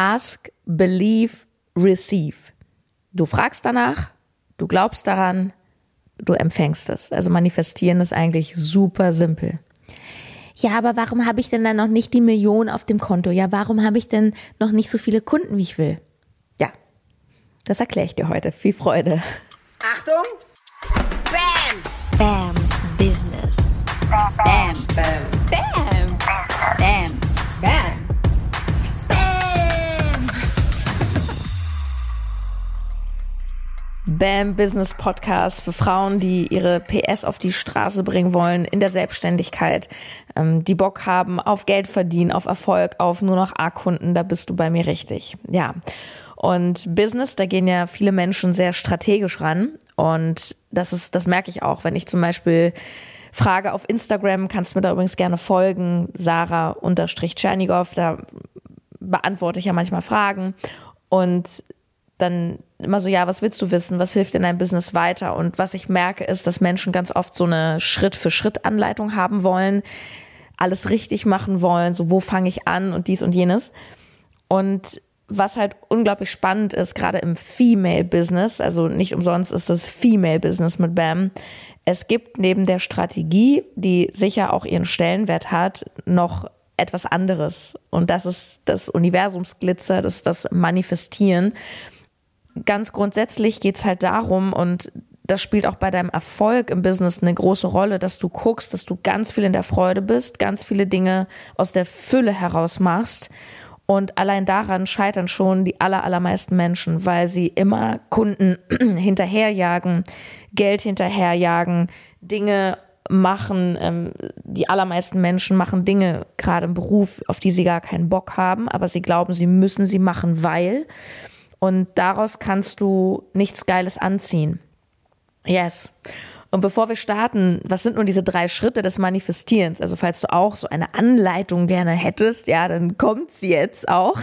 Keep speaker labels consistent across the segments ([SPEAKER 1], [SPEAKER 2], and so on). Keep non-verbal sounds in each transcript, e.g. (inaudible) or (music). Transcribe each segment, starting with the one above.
[SPEAKER 1] Ask, believe, receive. Du fragst danach, du glaubst daran, du empfängst es. Also manifestieren ist eigentlich super simpel. Ja, aber warum habe ich denn dann noch nicht die Million auf dem Konto? Ja, warum habe ich denn noch nicht so viele Kunden, wie ich will? Ja, das erkläre ich dir heute. Viel Freude.
[SPEAKER 2] Achtung! Bam!
[SPEAKER 1] Bam Business.
[SPEAKER 2] Bam! Bam!
[SPEAKER 1] Bam.
[SPEAKER 2] Bam! Bam!
[SPEAKER 1] BAM Business Podcast für Frauen, die ihre PS auf die Straße bringen wollen in der Selbstständigkeit, ähm, die Bock haben auf Geld verdienen, auf Erfolg, auf nur noch A-Kunden, da bist du bei mir richtig. Ja. Und Business, da gehen ja viele Menschen sehr strategisch ran. Und das ist, das merke ich auch, wenn ich zum Beispiel frage auf Instagram, kannst du mir da übrigens gerne folgen, Sarah unterstrich Tschernigow, da beantworte ich ja manchmal Fragen. Und dann immer so, ja, was willst du wissen? Was hilft in deinem Business weiter? Und was ich merke, ist, dass Menschen ganz oft so eine Schritt-für-Schritt-Anleitung haben wollen, alles richtig machen wollen, so wo fange ich an und dies und jenes. Und was halt unglaublich spannend ist, gerade im Female-Business, also nicht umsonst ist das Female-Business mit BAM, es gibt neben der Strategie, die sicher auch ihren Stellenwert hat, noch etwas anderes. Und das ist das Universumsglitzer, das ist das Manifestieren ganz grundsätzlich geht's halt darum, und das spielt auch bei deinem Erfolg im Business eine große Rolle, dass du guckst, dass du ganz viel in der Freude bist, ganz viele Dinge aus der Fülle heraus machst. Und allein daran scheitern schon die aller, allermeisten Menschen, weil sie immer Kunden (clears throat) hinterherjagen, Geld hinterherjagen, Dinge machen. Ähm, die allermeisten Menschen machen Dinge gerade im Beruf, auf die sie gar keinen Bock haben, aber sie glauben, sie müssen sie machen, weil. Und daraus kannst du nichts Geiles anziehen. Yes. Und bevor wir starten, was sind nun diese drei Schritte des Manifestierens? Also falls du auch so eine Anleitung gerne hättest, ja, dann kommt sie jetzt auch.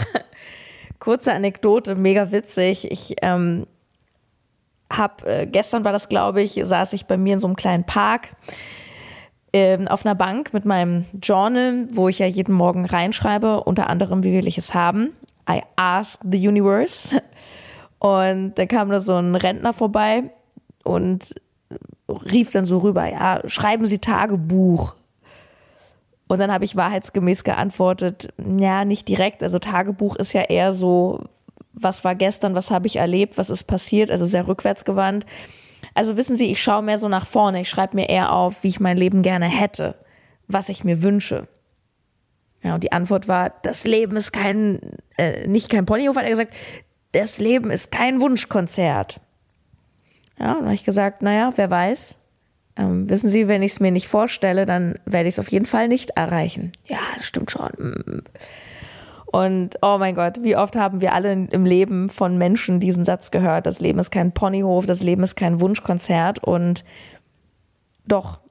[SPEAKER 1] (laughs) Kurze Anekdote, mega witzig. Ich ähm, habe, äh, gestern war das, glaube ich, saß ich bei mir in so einem kleinen Park ähm, auf einer Bank mit meinem Journal, wo ich ja jeden Morgen reinschreibe, unter anderem, wie will ich es haben. I Ask the Universe. Und da kam da so ein Rentner vorbei und rief dann so rüber, ja, schreiben Sie Tagebuch. Und dann habe ich wahrheitsgemäß geantwortet, ja, nicht direkt. Also Tagebuch ist ja eher so, was war gestern, was habe ich erlebt, was ist passiert, also sehr rückwärtsgewandt. Also wissen Sie, ich schaue mehr so nach vorne, ich schreibe mir eher auf, wie ich mein Leben gerne hätte, was ich mir wünsche. Ja, und die Antwort war, das Leben ist kein, äh, nicht kein Ponyhof, hat er gesagt, das Leben ist kein Wunschkonzert. Ja, und habe ich gesagt, naja, wer weiß. Ähm, wissen Sie, wenn ich es mir nicht vorstelle, dann werde ich es auf jeden Fall nicht erreichen. Ja, das stimmt schon. Und oh mein Gott, wie oft haben wir alle im Leben von Menschen diesen Satz gehört, das Leben ist kein Ponyhof, das Leben ist kein Wunschkonzert und doch,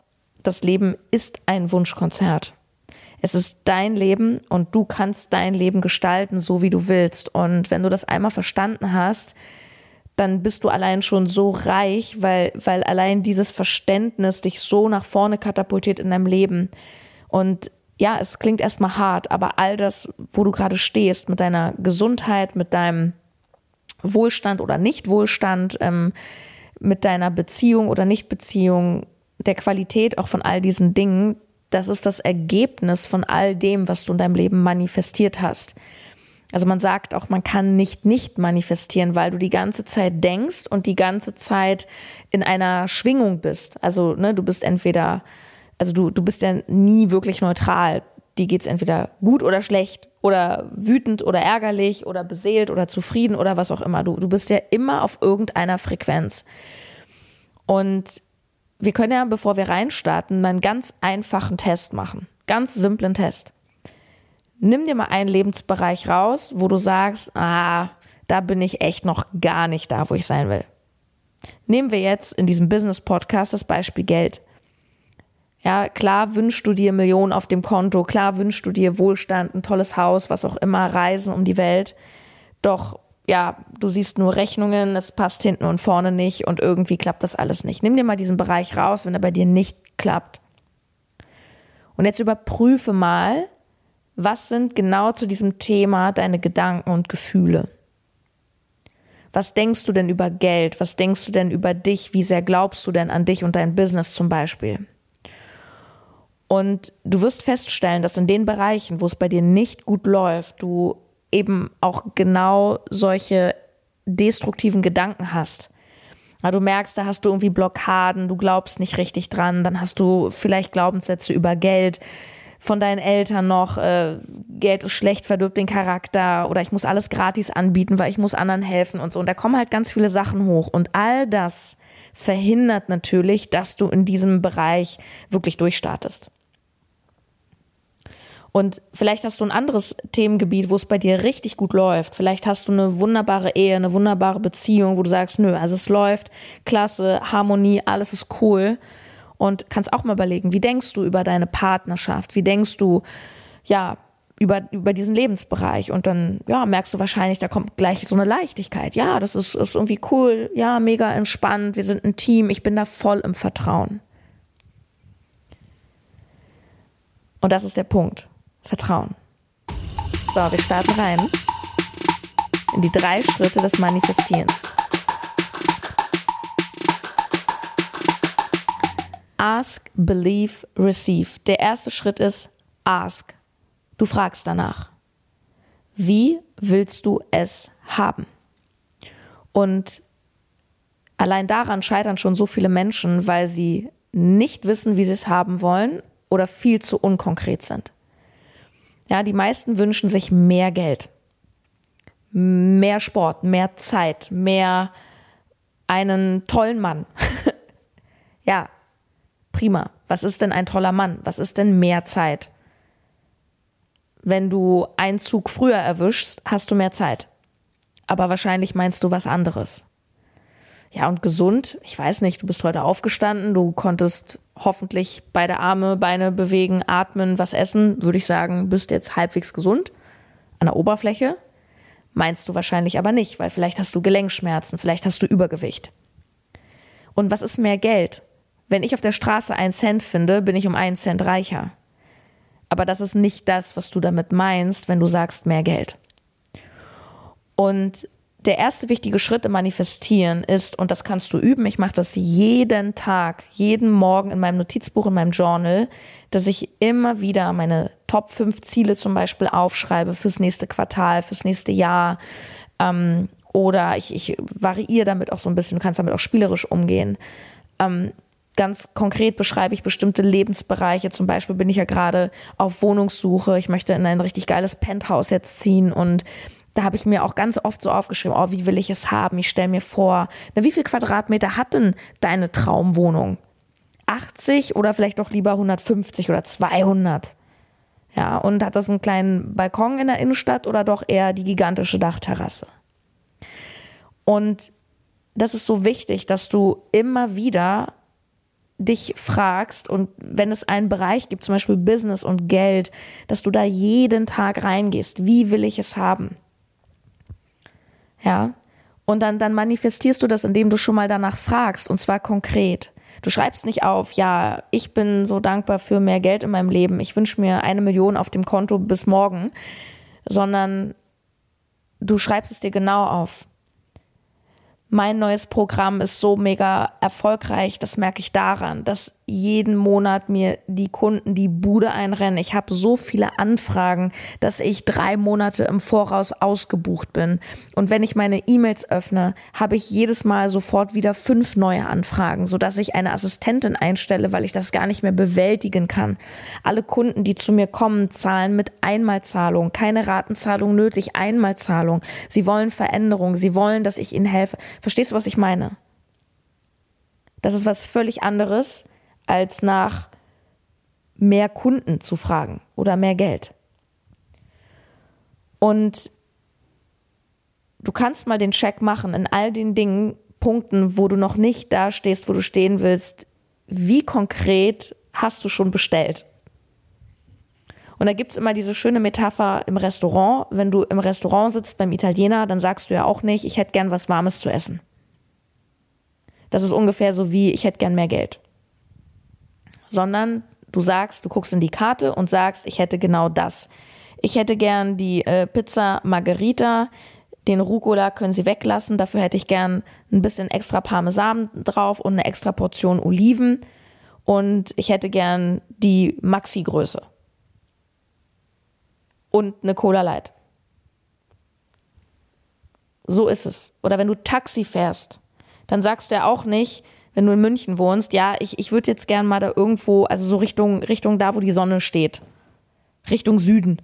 [SPEAKER 1] das Leben ist ein Wunschkonzert. Es ist dein Leben und du kannst dein Leben gestalten, so wie du willst. Und wenn du das einmal verstanden hast, dann bist du allein schon so reich, weil, weil allein dieses Verständnis dich so nach vorne katapultiert in deinem Leben. Und ja, es klingt erstmal hart, aber all das, wo du gerade stehst, mit deiner Gesundheit, mit deinem Wohlstand oder Nichtwohlstand, ähm, mit deiner Beziehung oder Nichtbeziehung, der Qualität auch von all diesen Dingen, das ist das Ergebnis von all dem, was du in deinem Leben manifestiert hast. Also man sagt auch, man kann nicht nicht manifestieren, weil du die ganze Zeit denkst und die ganze Zeit in einer Schwingung bist. Also ne, du bist entweder, also du, du bist ja nie wirklich neutral. Die geht's entweder gut oder schlecht oder wütend oder ärgerlich oder beseelt oder zufrieden oder was auch immer. Du, du bist ja immer auf irgendeiner Frequenz. Und wir können ja, bevor wir reinstarten, mal einen ganz einfachen Test machen. Ganz simplen Test. Nimm dir mal einen Lebensbereich raus, wo du sagst, ah, da bin ich echt noch gar nicht da, wo ich sein will. Nehmen wir jetzt in diesem Business Podcast das Beispiel Geld. Ja, klar wünschst du dir Millionen auf dem Konto, klar wünschst du dir Wohlstand, ein tolles Haus, was auch immer, Reisen um die Welt. Doch ja, du siehst nur Rechnungen, es passt hinten und vorne nicht und irgendwie klappt das alles nicht. Nimm dir mal diesen Bereich raus, wenn er bei dir nicht klappt. Und jetzt überprüfe mal, Was sind genau zu diesem Thema deine Gedanken und Gefühle? Was denkst du denn über Geld? Was denkst du denn über dich? Wie sehr glaubst du denn an dich und dein Business zum Beispiel? Und du wirst feststellen, dass in den Bereichen, wo es bei dir nicht gut läuft, du eben auch genau solche destruktiven Gedanken hast. Du merkst, da hast du irgendwie Blockaden, du glaubst nicht richtig dran, dann hast du vielleicht Glaubenssätze über Geld von deinen Eltern noch, äh, Geld ist schlecht, verdirbt den Charakter oder ich muss alles gratis anbieten, weil ich muss anderen helfen und so. Und da kommen halt ganz viele Sachen hoch. Und all das verhindert natürlich, dass du in diesem Bereich wirklich durchstartest. Und vielleicht hast du ein anderes Themengebiet, wo es bei dir richtig gut läuft. Vielleicht hast du eine wunderbare Ehe, eine wunderbare Beziehung, wo du sagst, nö, also es läuft, klasse, Harmonie, alles ist cool. Und kannst auch mal überlegen, wie denkst du über deine Partnerschaft? Wie denkst du, ja, über, über diesen Lebensbereich und dann ja, merkst du wahrscheinlich, da kommt gleich so eine Leichtigkeit. Ja, das ist, ist irgendwie cool, ja, mega entspannt, wir sind ein Team, ich bin da voll im Vertrauen. Und das ist der Punkt. Vertrauen. So, wir starten rein in die drei Schritte des Manifestierens. Ask, believe, receive. Der erste Schritt ist ask. Du fragst danach. Wie willst du es haben? Und allein daran scheitern schon so viele Menschen, weil sie nicht wissen, wie sie es haben wollen oder viel zu unkonkret sind. Ja, die meisten wünschen sich mehr Geld, mehr Sport, mehr Zeit, mehr einen tollen Mann. (laughs) ja, prima. Was ist denn ein toller Mann? Was ist denn mehr Zeit? Wenn du einen Zug früher erwischst, hast du mehr Zeit. Aber wahrscheinlich meinst du was anderes. Ja, und gesund, ich weiß nicht, du bist heute aufgestanden, du konntest hoffentlich beide Arme, Beine bewegen, atmen, was essen, würde ich sagen, bist jetzt halbwegs gesund an der Oberfläche. Meinst du wahrscheinlich aber nicht, weil vielleicht hast du Gelenkschmerzen, vielleicht hast du Übergewicht. Und was ist mehr Geld? Wenn ich auf der Straße einen Cent finde, bin ich um einen Cent reicher. Aber das ist nicht das, was du damit meinst, wenn du sagst mehr Geld. Und der erste wichtige Schritt im Manifestieren ist, und das kannst du üben, ich mache das jeden Tag, jeden Morgen in meinem Notizbuch, in meinem Journal, dass ich immer wieder meine Top 5 Ziele zum Beispiel aufschreibe fürs nächste Quartal, fürs nächste Jahr. Ähm, oder ich, ich variiere damit auch so ein bisschen, du kannst damit auch spielerisch umgehen. Ähm, ganz konkret beschreibe ich bestimmte Lebensbereiche. Zum Beispiel bin ich ja gerade auf Wohnungssuche. Ich möchte in ein richtig geiles Penthouse jetzt ziehen und da habe ich mir auch ganz oft so aufgeschrieben, oh, wie will ich es haben? Ich stelle mir vor, na, wie viel Quadratmeter hat denn deine Traumwohnung? 80 oder vielleicht doch lieber 150 oder 200? Ja, und hat das einen kleinen Balkon in der Innenstadt oder doch eher die gigantische Dachterrasse? Und das ist so wichtig, dass du immer wieder dich fragst und wenn es einen Bereich gibt, zum Beispiel Business und Geld, dass du da jeden Tag reingehst. Wie will ich es haben? Ja. Und dann, dann manifestierst du das, indem du schon mal danach fragst, und zwar konkret. Du schreibst nicht auf, ja, ich bin so dankbar für mehr Geld in meinem Leben, ich wünsche mir eine Million auf dem Konto bis morgen, sondern du schreibst es dir genau auf mein neues Programm ist so mega erfolgreich, das merke ich daran, dass jeden Monat mir die Kunden die Bude einrennen. Ich habe so viele Anfragen, dass ich drei Monate im Voraus ausgebucht bin. Und wenn ich meine E-Mails öffne, habe ich jedes Mal sofort wieder fünf neue Anfragen, sodass ich eine Assistentin einstelle, weil ich das gar nicht mehr bewältigen kann. Alle Kunden, die zu mir kommen, zahlen mit Einmalzahlung, keine Ratenzahlung nötig, Einmalzahlung. Sie wollen Veränderung, sie wollen, dass ich ihnen helfe. Verstehst du, was ich meine? Das ist was völlig anderes, als nach mehr Kunden zu fragen oder mehr Geld. Und du kannst mal den Check machen in all den Dingen, Punkten, wo du noch nicht da stehst, wo du stehen willst. Wie konkret hast du schon bestellt? Und da gibt es immer diese schöne Metapher im Restaurant. Wenn du im Restaurant sitzt beim Italiener, dann sagst du ja auch nicht, ich hätte gern was Warmes zu essen. Das ist ungefähr so wie, ich hätte gern mehr Geld sondern du sagst, du guckst in die Karte und sagst, ich hätte genau das. Ich hätte gern die äh, Pizza Margherita. Den Rucola können Sie weglassen. Dafür hätte ich gern ein bisschen extra Parmesan drauf und eine extra Portion Oliven. Und ich hätte gern die Maxi-Größe. Und eine Cola Light. So ist es. Oder wenn du Taxi fährst, dann sagst du ja auch nicht, wenn du in München wohnst, ja, ich, ich würde jetzt gern mal da irgendwo, also so Richtung, Richtung da, wo die Sonne steht. Richtung Süden.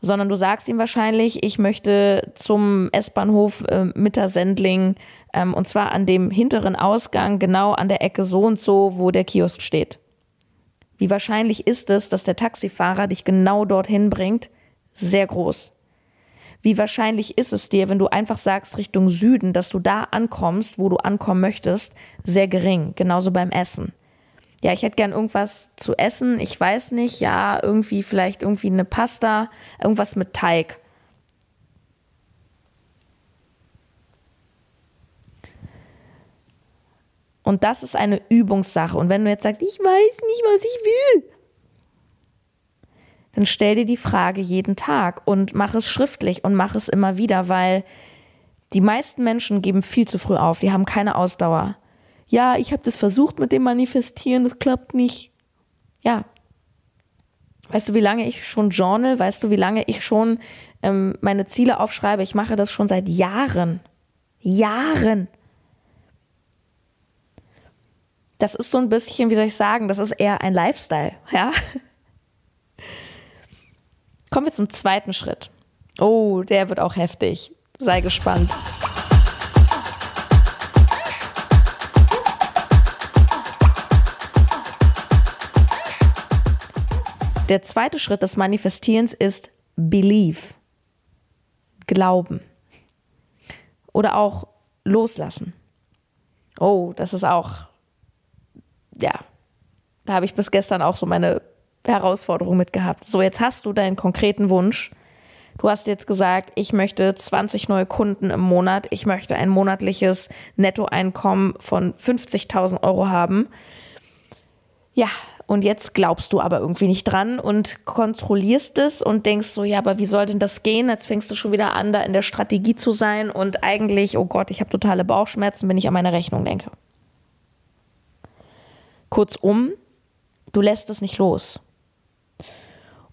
[SPEAKER 1] Sondern du sagst ihm wahrscheinlich, ich möchte zum S-Bahnhof äh, Mittersendling ähm, und zwar an dem hinteren Ausgang, genau an der Ecke so und so, wo der Kiosk steht. Wie wahrscheinlich ist es, dass der Taxifahrer dich genau dorthin bringt? Sehr groß. Wie wahrscheinlich ist es dir, wenn du einfach sagst Richtung Süden, dass du da ankommst, wo du ankommen möchtest? Sehr gering. Genauso beim Essen. Ja, ich hätte gern irgendwas zu essen. Ich weiß nicht. Ja, irgendwie vielleicht irgendwie eine Pasta, irgendwas mit Teig. Und das ist eine Übungssache. Und wenn du jetzt sagst, ich weiß nicht, was ich will, dann stell dir die Frage jeden Tag und mach es schriftlich und mach es immer wieder, weil die meisten Menschen geben viel zu früh auf, die haben keine Ausdauer. Ja, ich habe das versucht mit dem Manifestieren, das klappt nicht. Ja. Weißt du, wie lange ich schon journal? Weißt du, wie lange ich schon ähm, meine Ziele aufschreibe? Ich mache das schon seit Jahren. Jahren. Das ist so ein bisschen, wie soll ich sagen, das ist eher ein Lifestyle, (laughs) ja. Kommen wir zum zweiten Schritt. Oh, der wird auch heftig. Sei gespannt. Der zweite Schritt des Manifestierens ist Believe. Glauben. Oder auch loslassen. Oh, das ist auch, ja, da habe ich bis gestern auch so meine Herausforderung mit gehabt. So, jetzt hast du deinen konkreten Wunsch. Du hast jetzt gesagt, ich möchte 20 neue Kunden im Monat. Ich möchte ein monatliches Nettoeinkommen von 50.000 Euro haben. Ja, und jetzt glaubst du aber irgendwie nicht dran und kontrollierst es und denkst so, ja, aber wie soll denn das gehen? Jetzt fängst du schon wieder an, da in der Strategie zu sein und eigentlich, oh Gott, ich habe totale Bauchschmerzen, wenn ich an meine Rechnung denke. Kurzum, du lässt es nicht los.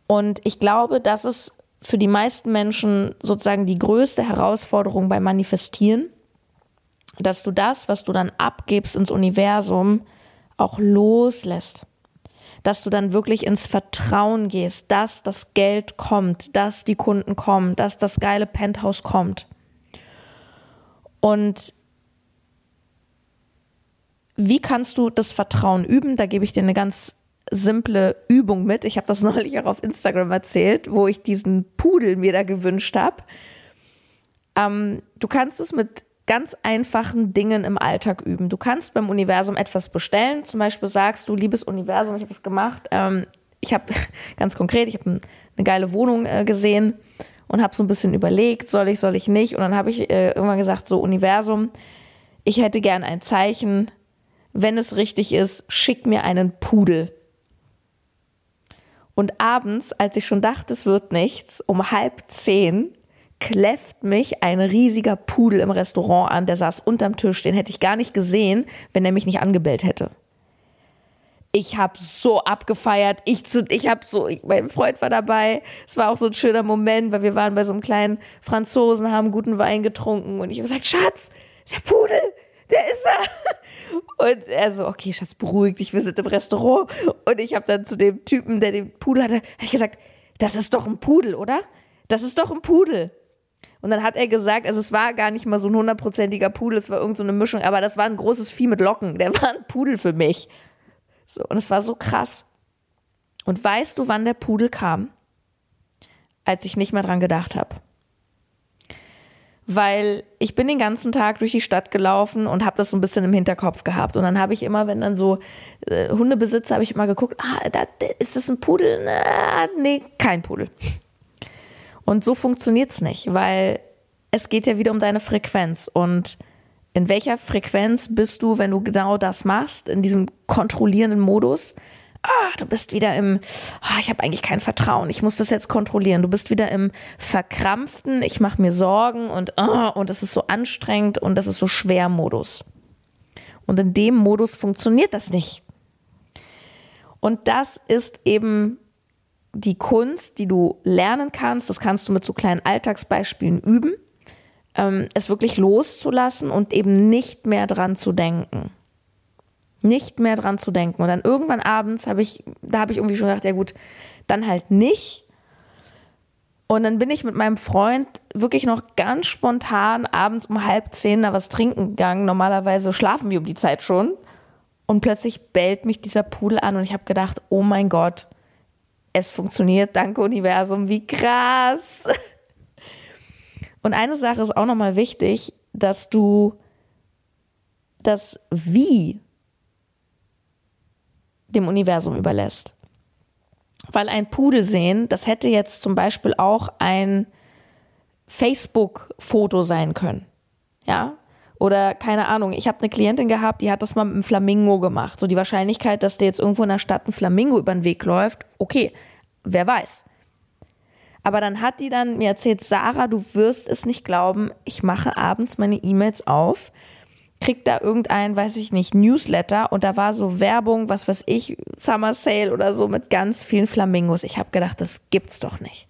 [SPEAKER 1] Und ich glaube, das ist für die meisten Menschen sozusagen die größte Herausforderung beim Manifestieren, dass du das, was du dann abgibst ins Universum, auch loslässt. Dass du dann wirklich ins Vertrauen gehst, dass das Geld kommt, dass die Kunden kommen, dass das geile Penthouse kommt. Und wie kannst du das Vertrauen üben? Da gebe ich dir eine ganz simple Übung mit. Ich habe das (laughs) neulich auch auf Instagram erzählt, wo ich diesen Pudel mir da gewünscht habe. Ähm, du kannst es mit ganz einfachen Dingen im Alltag üben. Du kannst beim Universum etwas bestellen. Zum Beispiel sagst du, liebes Universum, ich habe es gemacht. Ähm, ich habe (laughs) ganz konkret, ich habe eine geile Wohnung äh, gesehen und habe so ein bisschen überlegt, soll ich, soll ich nicht. Und dann habe ich äh, irgendwann gesagt, so Universum, ich hätte gern ein Zeichen. Wenn es richtig ist, schick mir einen Pudel. Und abends, als ich schon dachte, es wird nichts, um halb zehn kläfft mich ein riesiger Pudel im Restaurant an, der saß unterm Tisch, den hätte ich gar nicht gesehen, wenn er mich nicht angebellt hätte. Ich habe so abgefeiert, ich zu, ich habe so, ich, mein Freund war dabei. Es war auch so ein schöner Moment, weil wir waren bei so einem kleinen Franzosen, haben guten Wein getrunken und ich habe gesagt, Schatz, der Pudel, der ist er. Und er so, okay, Schatz, beruhig dich, wir sind im Restaurant. Und ich habe dann zu dem Typen, der den Pudel hatte, hab ich gesagt, das ist doch ein Pudel, oder? Das ist doch ein Pudel. Und dann hat er gesagt, also es war gar nicht mal so ein hundertprozentiger Pudel, es war irgendeine so Mischung, aber das war ein großes Vieh mit Locken. Der war ein Pudel für mich. So, und es war so krass. Und weißt du, wann der Pudel kam? Als ich nicht mehr dran gedacht habe weil ich bin den ganzen Tag durch die Stadt gelaufen und habe das so ein bisschen im Hinterkopf gehabt. Und dann habe ich immer, wenn dann so äh, Hundebesitzer, habe ich immer geguckt, ah, da, ist das ein Pudel? Na, nee, kein Pudel. Und so funktioniert's nicht, weil es geht ja wieder um deine Frequenz. Und in welcher Frequenz bist du, wenn du genau das machst, in diesem kontrollierenden Modus? Ah, du bist wieder im, ah, ich habe eigentlich kein Vertrauen, ich muss das jetzt kontrollieren. Du bist wieder im verkrampften, ich mache mir Sorgen und ah, und es ist so anstrengend und das ist so schwer Modus. Und in dem Modus funktioniert das nicht. Und das ist eben die Kunst, die du lernen kannst. Das kannst du mit so kleinen Alltagsbeispielen üben, ähm, es wirklich loszulassen und eben nicht mehr dran zu denken. Nicht mehr dran zu denken. Und dann irgendwann abends habe ich, da habe ich irgendwie schon gedacht, ja gut, dann halt nicht. Und dann bin ich mit meinem Freund wirklich noch ganz spontan abends um halb zehn da was trinken gegangen. Normalerweise schlafen wir um die Zeit schon. Und plötzlich bellt mich dieser Pudel an und ich habe gedacht, oh mein Gott, es funktioniert, danke Universum, wie krass. (laughs) Und eine Sache ist auch nochmal wichtig, dass du das Wie dem Universum überlässt. Weil ein Pudel sehen, das hätte jetzt zum Beispiel auch ein Facebook-Foto sein können. Ja, oder keine Ahnung, ich habe eine Klientin gehabt, die hat das mal mit einem Flamingo gemacht. So die Wahrscheinlichkeit, dass dir jetzt irgendwo in der Stadt ein Flamingo über den Weg läuft, okay, wer weiß. Aber dann hat die dann mir erzählt, Sarah, du wirst es nicht glauben, ich mache abends meine E-Mails auf, krieg da irgendein, weiß ich nicht, Newsletter und da war so Werbung, was weiß ich, Summer Sale oder so mit ganz vielen Flamingos. Ich habe gedacht, das gibt's doch nicht.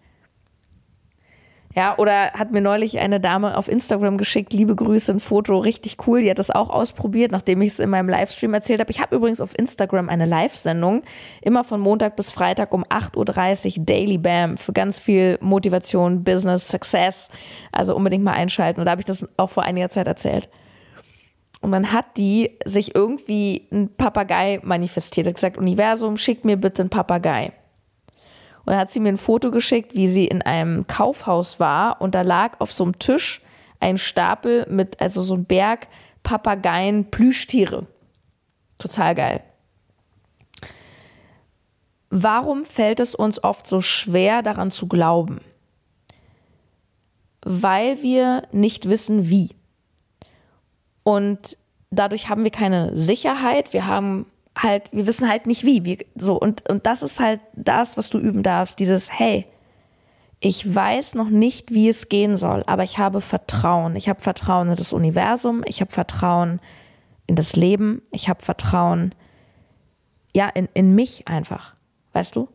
[SPEAKER 1] Ja, oder hat mir neulich eine Dame auf Instagram geschickt, liebe Grüße, ein Foto, richtig cool. Die hat das auch ausprobiert, nachdem ich es in meinem Livestream erzählt habe. Ich habe übrigens auf Instagram eine Live-Sendung, immer von Montag bis Freitag um 8.30 Uhr Daily Bam für ganz viel Motivation, Business, Success. Also unbedingt mal einschalten. Und da habe ich das auch vor einiger Zeit erzählt. Und dann hat die sich irgendwie ein Papagei manifestiert. Hat gesagt, Universum, schick mir bitte einen Papagei. Und dann hat sie mir ein Foto geschickt, wie sie in einem Kaufhaus war und da lag auf so einem Tisch ein Stapel mit, also so ein Berg Papageien, Plüschtiere. Total geil. Warum fällt es uns oft so schwer, daran zu glauben? Weil wir nicht wissen, wie. Und dadurch haben wir keine Sicherheit, wir haben halt, wir wissen halt nicht wie. wie so, und, und das ist halt das, was du üben darfst, dieses, hey, ich weiß noch nicht, wie es gehen soll, aber ich habe Vertrauen. Ich habe Vertrauen in das Universum, ich habe Vertrauen in das Leben, ich habe Vertrauen, ja, in, in mich einfach, weißt du?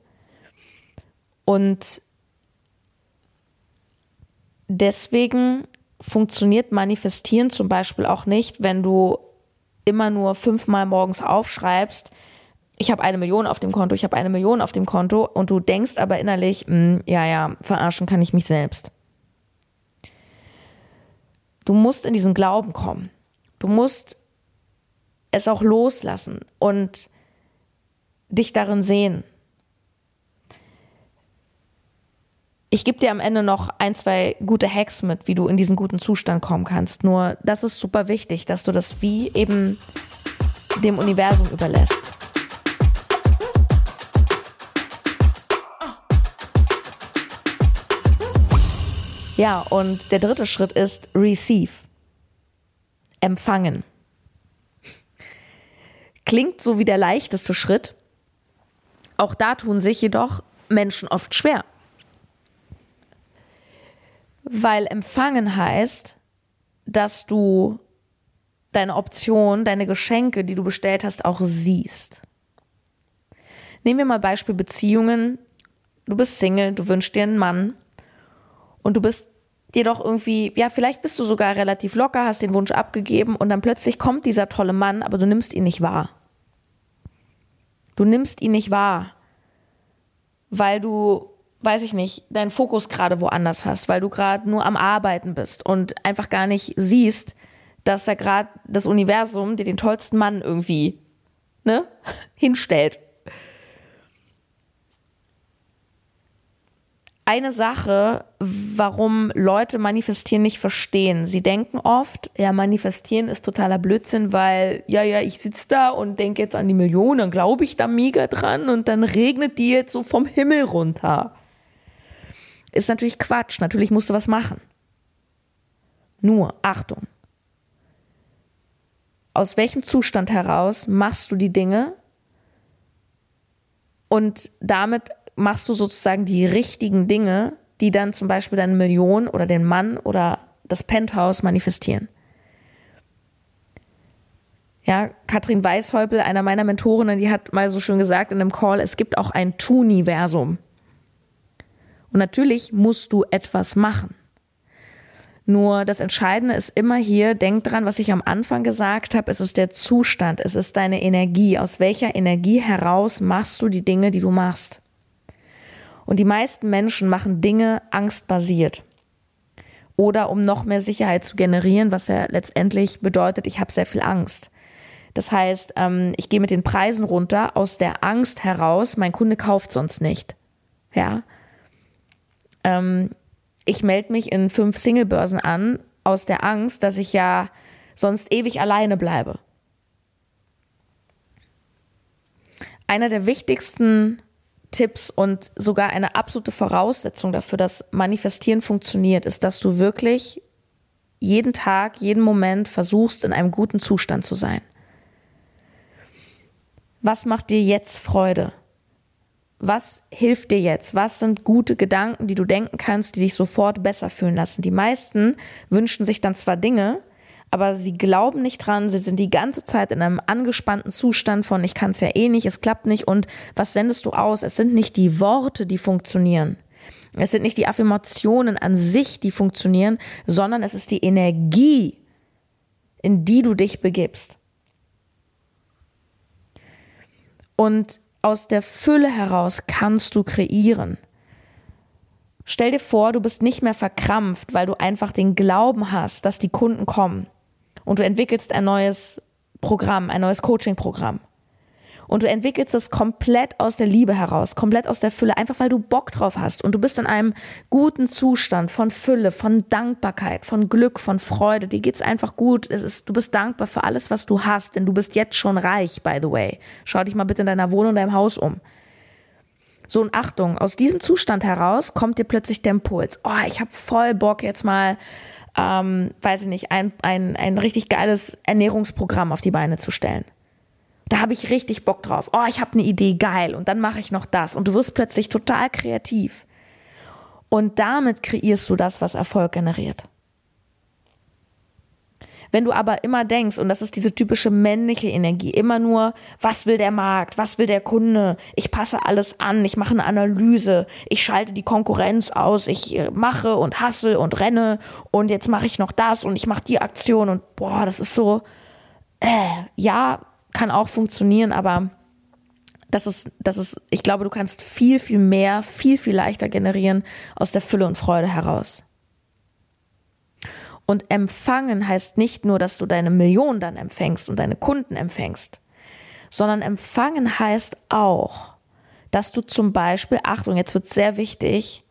[SPEAKER 1] Und deswegen funktioniert Manifestieren zum Beispiel auch nicht, wenn du immer nur fünfmal morgens aufschreibst, ich habe eine Million auf dem Konto, ich habe eine Million auf dem Konto und du denkst aber innerlich, mh, hm, ja, ja, verarschen kann ich mich selbst. Du musst in diesen Glauben kommen. Du musst es auch loslassen und dich darin sehen. Ich gebe dir am Ende noch ein, zwei gute Hacks mit, wie du in diesen guten Zustand kommen kannst. Nur das ist super wichtig, dass du das wie eben dem Universum überlässt. Ja, und der dritte Schritt ist Receive. Empfangen. Klingt so wie der leichteste Schritt. Auch da tun sich jedoch Menschen oft schwer. Weil empfangen heißt, dass du deine Option, deine Geschenke, die du bestellt hast, auch siehst. Nehmen wir mal Beispiel Beziehungen. Du bist Single, du wünschst dir einen Mann und du bist dir doch irgendwie, ja, vielleicht bist du sogar relativ locker, hast den Wunsch abgegeben und dann plötzlich kommt dieser tolle Mann, aber du nimmst ihn nicht wahr. Du nimmst ihn nicht wahr, weil du weiß ich nicht, deinen Fokus gerade woanders hast, weil du gerade nur am Arbeiten bist und einfach gar nicht siehst, dass da gerade das Universum dir den tollsten Mann irgendwie ne, (laughs) hinstellt. Eine Sache, warum Leute manifestieren nicht verstehen. Sie denken oft, ja, manifestieren ist totaler Blödsinn, weil, ja, ja, ich sitze da und denke jetzt an die Millionen, dann glaube ich da mega dran und dann regnet die jetzt so vom Himmel runter. Ist natürlich Quatsch. Natürlich musst du was machen. Nur, Achtung. Aus welchem Zustand heraus machst du die Dinge? Und damit machst du sozusagen die richtigen Dinge, die dann zum Beispiel deine Million oder den Mann oder das Penthouse manifestieren. Ja, Katrin Weishäupel, einer meiner Mentorinnen, die hat mal so schön gesagt in einem Call, es gibt auch ein Tuniversum. Und natürlich musst du etwas machen. Nur das Entscheidende ist immer hier, denk dran, was ich am Anfang gesagt habe, es ist der Zustand, es ist deine Energie. Aus welcher Energie heraus machst du die Dinge, die du machst? Und die meisten Menschen machen Dinge angstbasiert. Oder um noch mehr Sicherheit zu generieren, was ja letztendlich bedeutet, ich habe sehr viel Angst. Das heißt, ähm, ich gehe mit den Preisen runter aus der Angst heraus, mein Kunde kauft sonst nicht. Ja. Ähm, ich melde mich in fünf Singlebörsen an aus der Angst, dass ich ja sonst ewig alleine bleibe. Einer der wichtigsten Tipps und sogar eine absolute Voraussetzung dafür, dass Manifestieren funktioniert, ist, dass du wirklich jeden Tag, jeden Moment versuchst, in einem guten Zustand zu sein. Was macht dir jetzt Freude? Was hilft dir jetzt? Was sind gute Gedanken, die du denken kannst, die dich sofort besser fühlen lassen? Die meisten wünschen sich dann zwar Dinge, aber sie glauben nicht dran, sie sind die ganze Zeit in einem angespannten Zustand von ich kann es ja eh nicht, es klappt nicht und was sendest du aus? Es sind nicht die Worte, die funktionieren. Es sind nicht die Affirmationen an sich, die funktionieren, sondern es ist die Energie, in die du dich begibst. Und aus der Fülle heraus kannst du kreieren. Stell dir vor, du bist nicht mehr verkrampft, weil du einfach den Glauben hast, dass die Kunden kommen. Und du entwickelst ein neues Programm, ein neues Coaching-Programm. Und du entwickelst es komplett aus der Liebe heraus, komplett aus der Fülle, einfach weil du Bock drauf hast. Und du bist in einem guten Zustand von Fülle, von Dankbarkeit, von Glück, von Freude. Dir geht's einfach gut. Es ist, du bist dankbar für alles, was du hast, denn du bist jetzt schon reich, by the way. Schau dich mal bitte in deiner Wohnung, deinem Haus um. So und Achtung, aus diesem Zustand heraus kommt dir plötzlich der Impuls. Oh, ich habe voll Bock jetzt mal, ähm, weiß ich nicht, ein, ein, ein richtig geiles Ernährungsprogramm auf die Beine zu stellen. Da habe ich richtig Bock drauf. Oh, ich habe eine Idee, geil. Und dann mache ich noch das. Und du wirst plötzlich total kreativ. Und damit kreierst du das, was Erfolg generiert. Wenn du aber immer denkst, und das ist diese typische männliche Energie, immer nur, was will der Markt, was will der Kunde, ich passe alles an, ich mache eine Analyse, ich schalte die Konkurrenz aus, ich äh, mache und hassel und renne und jetzt mache ich noch das und ich mache die Aktion und boah, das ist so, äh, ja, kann auch funktionieren, aber das ist, das ist, ich glaube, du kannst viel, viel mehr, viel, viel leichter generieren aus der Fülle und Freude heraus. Und empfangen heißt nicht nur, dass du deine Million dann empfängst und deine Kunden empfängst, sondern empfangen heißt auch, dass du zum Beispiel, Achtung, jetzt wird sehr wichtig,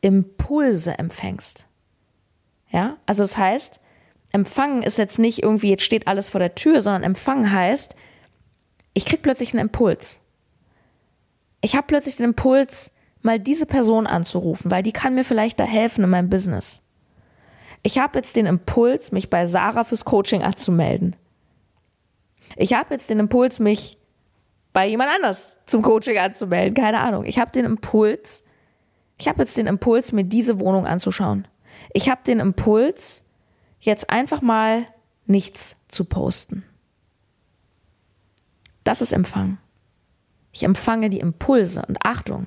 [SPEAKER 1] Impulse empfängst. Ja, also das heißt, Empfangen ist jetzt nicht irgendwie, jetzt steht alles vor der Tür, sondern Empfangen heißt, ich krieg plötzlich einen Impuls. Ich habe plötzlich den Impuls, mal diese Person anzurufen, weil die kann mir vielleicht da helfen in meinem Business. Ich habe jetzt den Impuls, mich bei Sarah fürs Coaching anzumelden. Ich habe jetzt den Impuls, mich bei jemand anders zum Coaching anzumelden. Keine Ahnung. Ich habe den Impuls, ich habe jetzt den Impuls, mir diese Wohnung anzuschauen. Ich habe den Impuls, jetzt einfach mal nichts zu posten. Das ist Empfang. Ich empfange die Impulse und Achtung,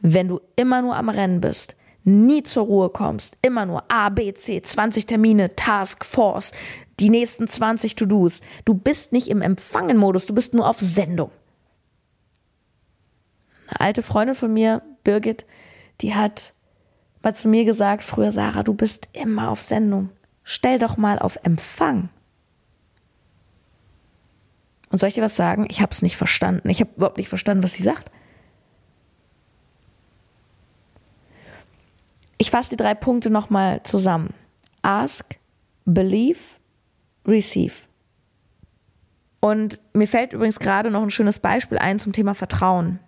[SPEAKER 1] wenn du immer nur am Rennen bist, nie zur Ruhe kommst, immer nur A, B, C, 20 Termine, Task, Force, die nächsten 20 To-Dos. Du bist nicht im Empfangen-Modus, du bist nur auf Sendung. Eine alte Freundin von mir, Birgit, die hat mal zu mir gesagt, früher Sarah, du bist immer auf Sendung stell doch mal auf Empfang. Und soll ich dir was sagen? Ich habe es nicht verstanden. Ich habe überhaupt nicht verstanden, was sie sagt. Ich fasse die drei Punkte nochmal zusammen. Ask, believe, receive. Und mir fällt übrigens gerade noch ein schönes Beispiel ein zum Thema Vertrauen.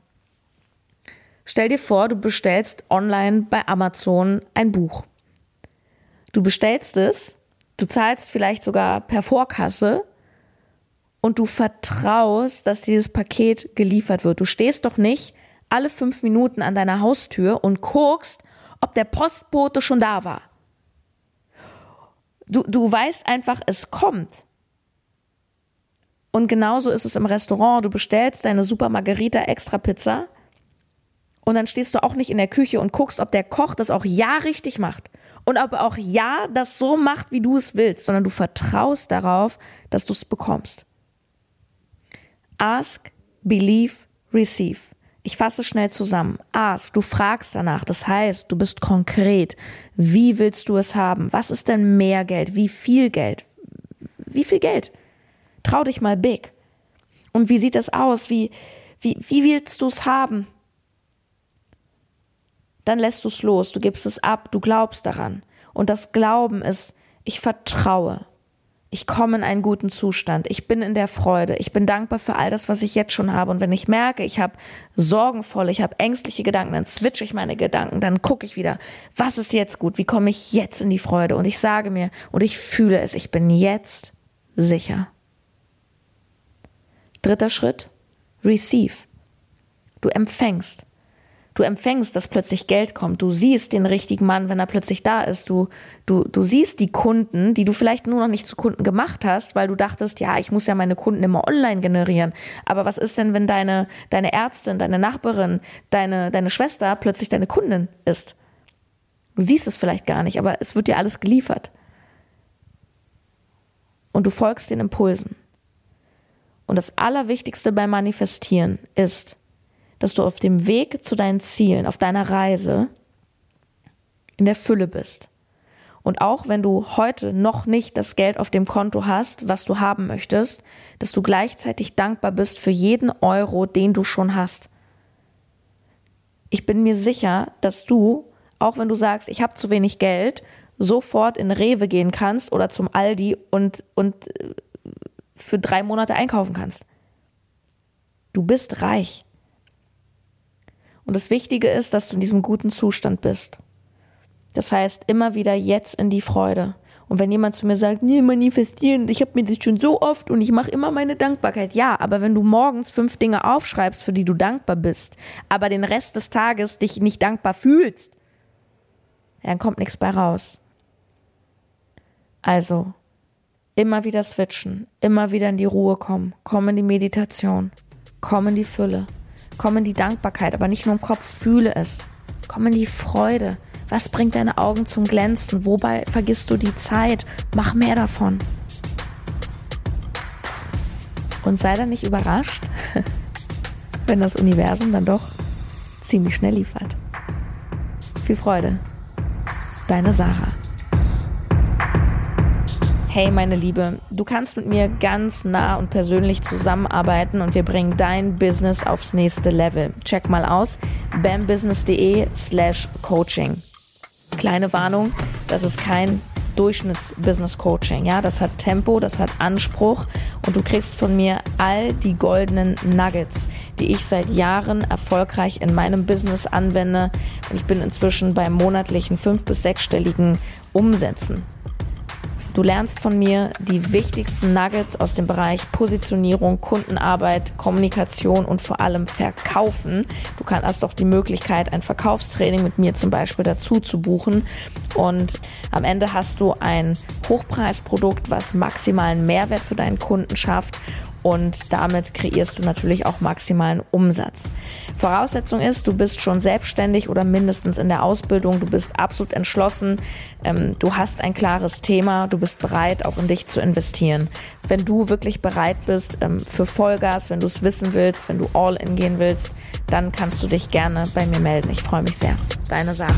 [SPEAKER 1] Stell dir vor, du bestellst online bei Amazon ein Buch. Du bestellst es, du zahlst vielleicht sogar per Vorkasse und du vertraust, dass dieses Paket geliefert wird. Du stehst doch nicht alle fünf Minuten an deiner Haustür und guckst, ob der Postbote schon da war. Du, du weißt einfach, es kommt. Und genauso ist es im Restaurant. Du bestellst deine Super Margarita Extra Pizza und dann stehst du auch nicht in der Küche und guckst, ob der Koch das auch ja richtig macht und ob auch ja das so macht, wie du es willst, sondern du vertraust darauf, dass du es bekommst. Ask, believe, receive. Ich fasse schnell zusammen. Ask, du fragst danach. Das heißt, du bist konkret. Wie willst du es haben? Was ist denn mehr Geld? Wie viel Geld? Wie viel Geld? Trau dich mal big. Und wie sieht es aus? Wie, wie, wie willst du es haben? Dann lässt du es los, du gibst es ab, du glaubst daran. Und das Glauben ist, ich vertraue. Ich komme in einen guten Zustand. Ich bin in der Freude. Ich bin dankbar für all das, was ich jetzt schon habe. Und wenn ich merke, ich habe sorgenvolle, ich habe ängstliche Gedanken, dann switche ich meine Gedanken. Dann gucke ich wieder, was ist jetzt gut? Wie komme ich jetzt in die Freude? Und ich sage mir und ich fühle es, ich bin jetzt sicher. Dritter Schritt, receive. Du empfängst. Du empfängst, dass plötzlich Geld kommt. Du siehst den richtigen Mann, wenn er plötzlich da ist. Du, du, du siehst die Kunden, die du vielleicht nur noch nicht zu Kunden gemacht hast, weil du dachtest, ja, ich muss ja meine Kunden immer online generieren. Aber was ist denn, wenn deine, deine Ärztin, deine Nachbarin, deine, deine Schwester plötzlich deine Kundin ist? Du siehst es vielleicht gar nicht, aber es wird dir alles geliefert. Und du folgst den Impulsen. Und das Allerwichtigste beim Manifestieren ist, dass du auf dem Weg zu deinen Zielen, auf deiner Reise in der Fülle bist. Und auch wenn du heute noch nicht das Geld auf dem Konto hast, was du haben möchtest, dass du gleichzeitig dankbar bist für jeden Euro, den du schon hast. Ich bin mir sicher, dass du, auch wenn du sagst, ich habe zu wenig Geld, sofort in Rewe gehen kannst oder zum Aldi und, und äh, für drei Monate einkaufen kannst. Du bist reich. Und das Wichtige ist, dass du in diesem guten Zustand bist. Das heißt, immer wieder jetzt in die Freude. Und wenn jemand zu mir sagt, nee, manifestieren, ich habe mir das schon so oft und ich mache immer meine Dankbarkeit. Ja, aber wenn du morgens fünf Dinge aufschreibst, für die du dankbar bist, aber den Rest des Tages dich nicht dankbar fühlst, dann kommt nichts bei raus. Also, Immer wieder switchen, immer wieder in die Ruhe kommen, komm in die Meditation, komm in die Fülle, komm in die Dankbarkeit, aber nicht nur im Kopf, fühle es. Komm in die Freude. Was bringt deine Augen zum Glänzen? Wobei vergisst du die Zeit? Mach mehr davon. Und sei dann nicht überrascht, (laughs) wenn das Universum dann doch ziemlich schnell liefert. Viel Freude. Deine Sarah. Hey meine Liebe, du kannst mit mir ganz nah und persönlich zusammenarbeiten und wir bringen dein Business aufs nächste Level. Check mal aus bambusiness.de slash coaching. Kleine Warnung, das ist kein Durchschnitts-Business-Coaching. Ja, das hat Tempo, das hat Anspruch und du kriegst von mir all die goldenen Nuggets, die ich seit Jahren erfolgreich in meinem Business anwende. Und ich bin inzwischen bei monatlichen fünf- bis sechsstelligen Umsätzen. Du lernst von mir die wichtigsten Nuggets aus dem Bereich Positionierung, Kundenarbeit, Kommunikation und vor allem Verkaufen. Du hast auch die Möglichkeit, ein Verkaufstraining mit mir zum Beispiel dazu zu buchen. Und am Ende hast du ein Hochpreisprodukt, was maximalen Mehrwert für deinen Kunden schafft und damit kreierst du natürlich auch maximalen Umsatz. Voraussetzung ist, du bist schon selbstständig oder mindestens in der Ausbildung, du bist absolut entschlossen, ähm, du hast ein klares Thema, du bist bereit, auch in dich zu investieren. Wenn du wirklich bereit bist ähm, für Vollgas, wenn du es wissen willst, wenn du all in gehen willst, dann kannst du dich gerne bei mir melden. Ich freue mich sehr. Deine Sarah.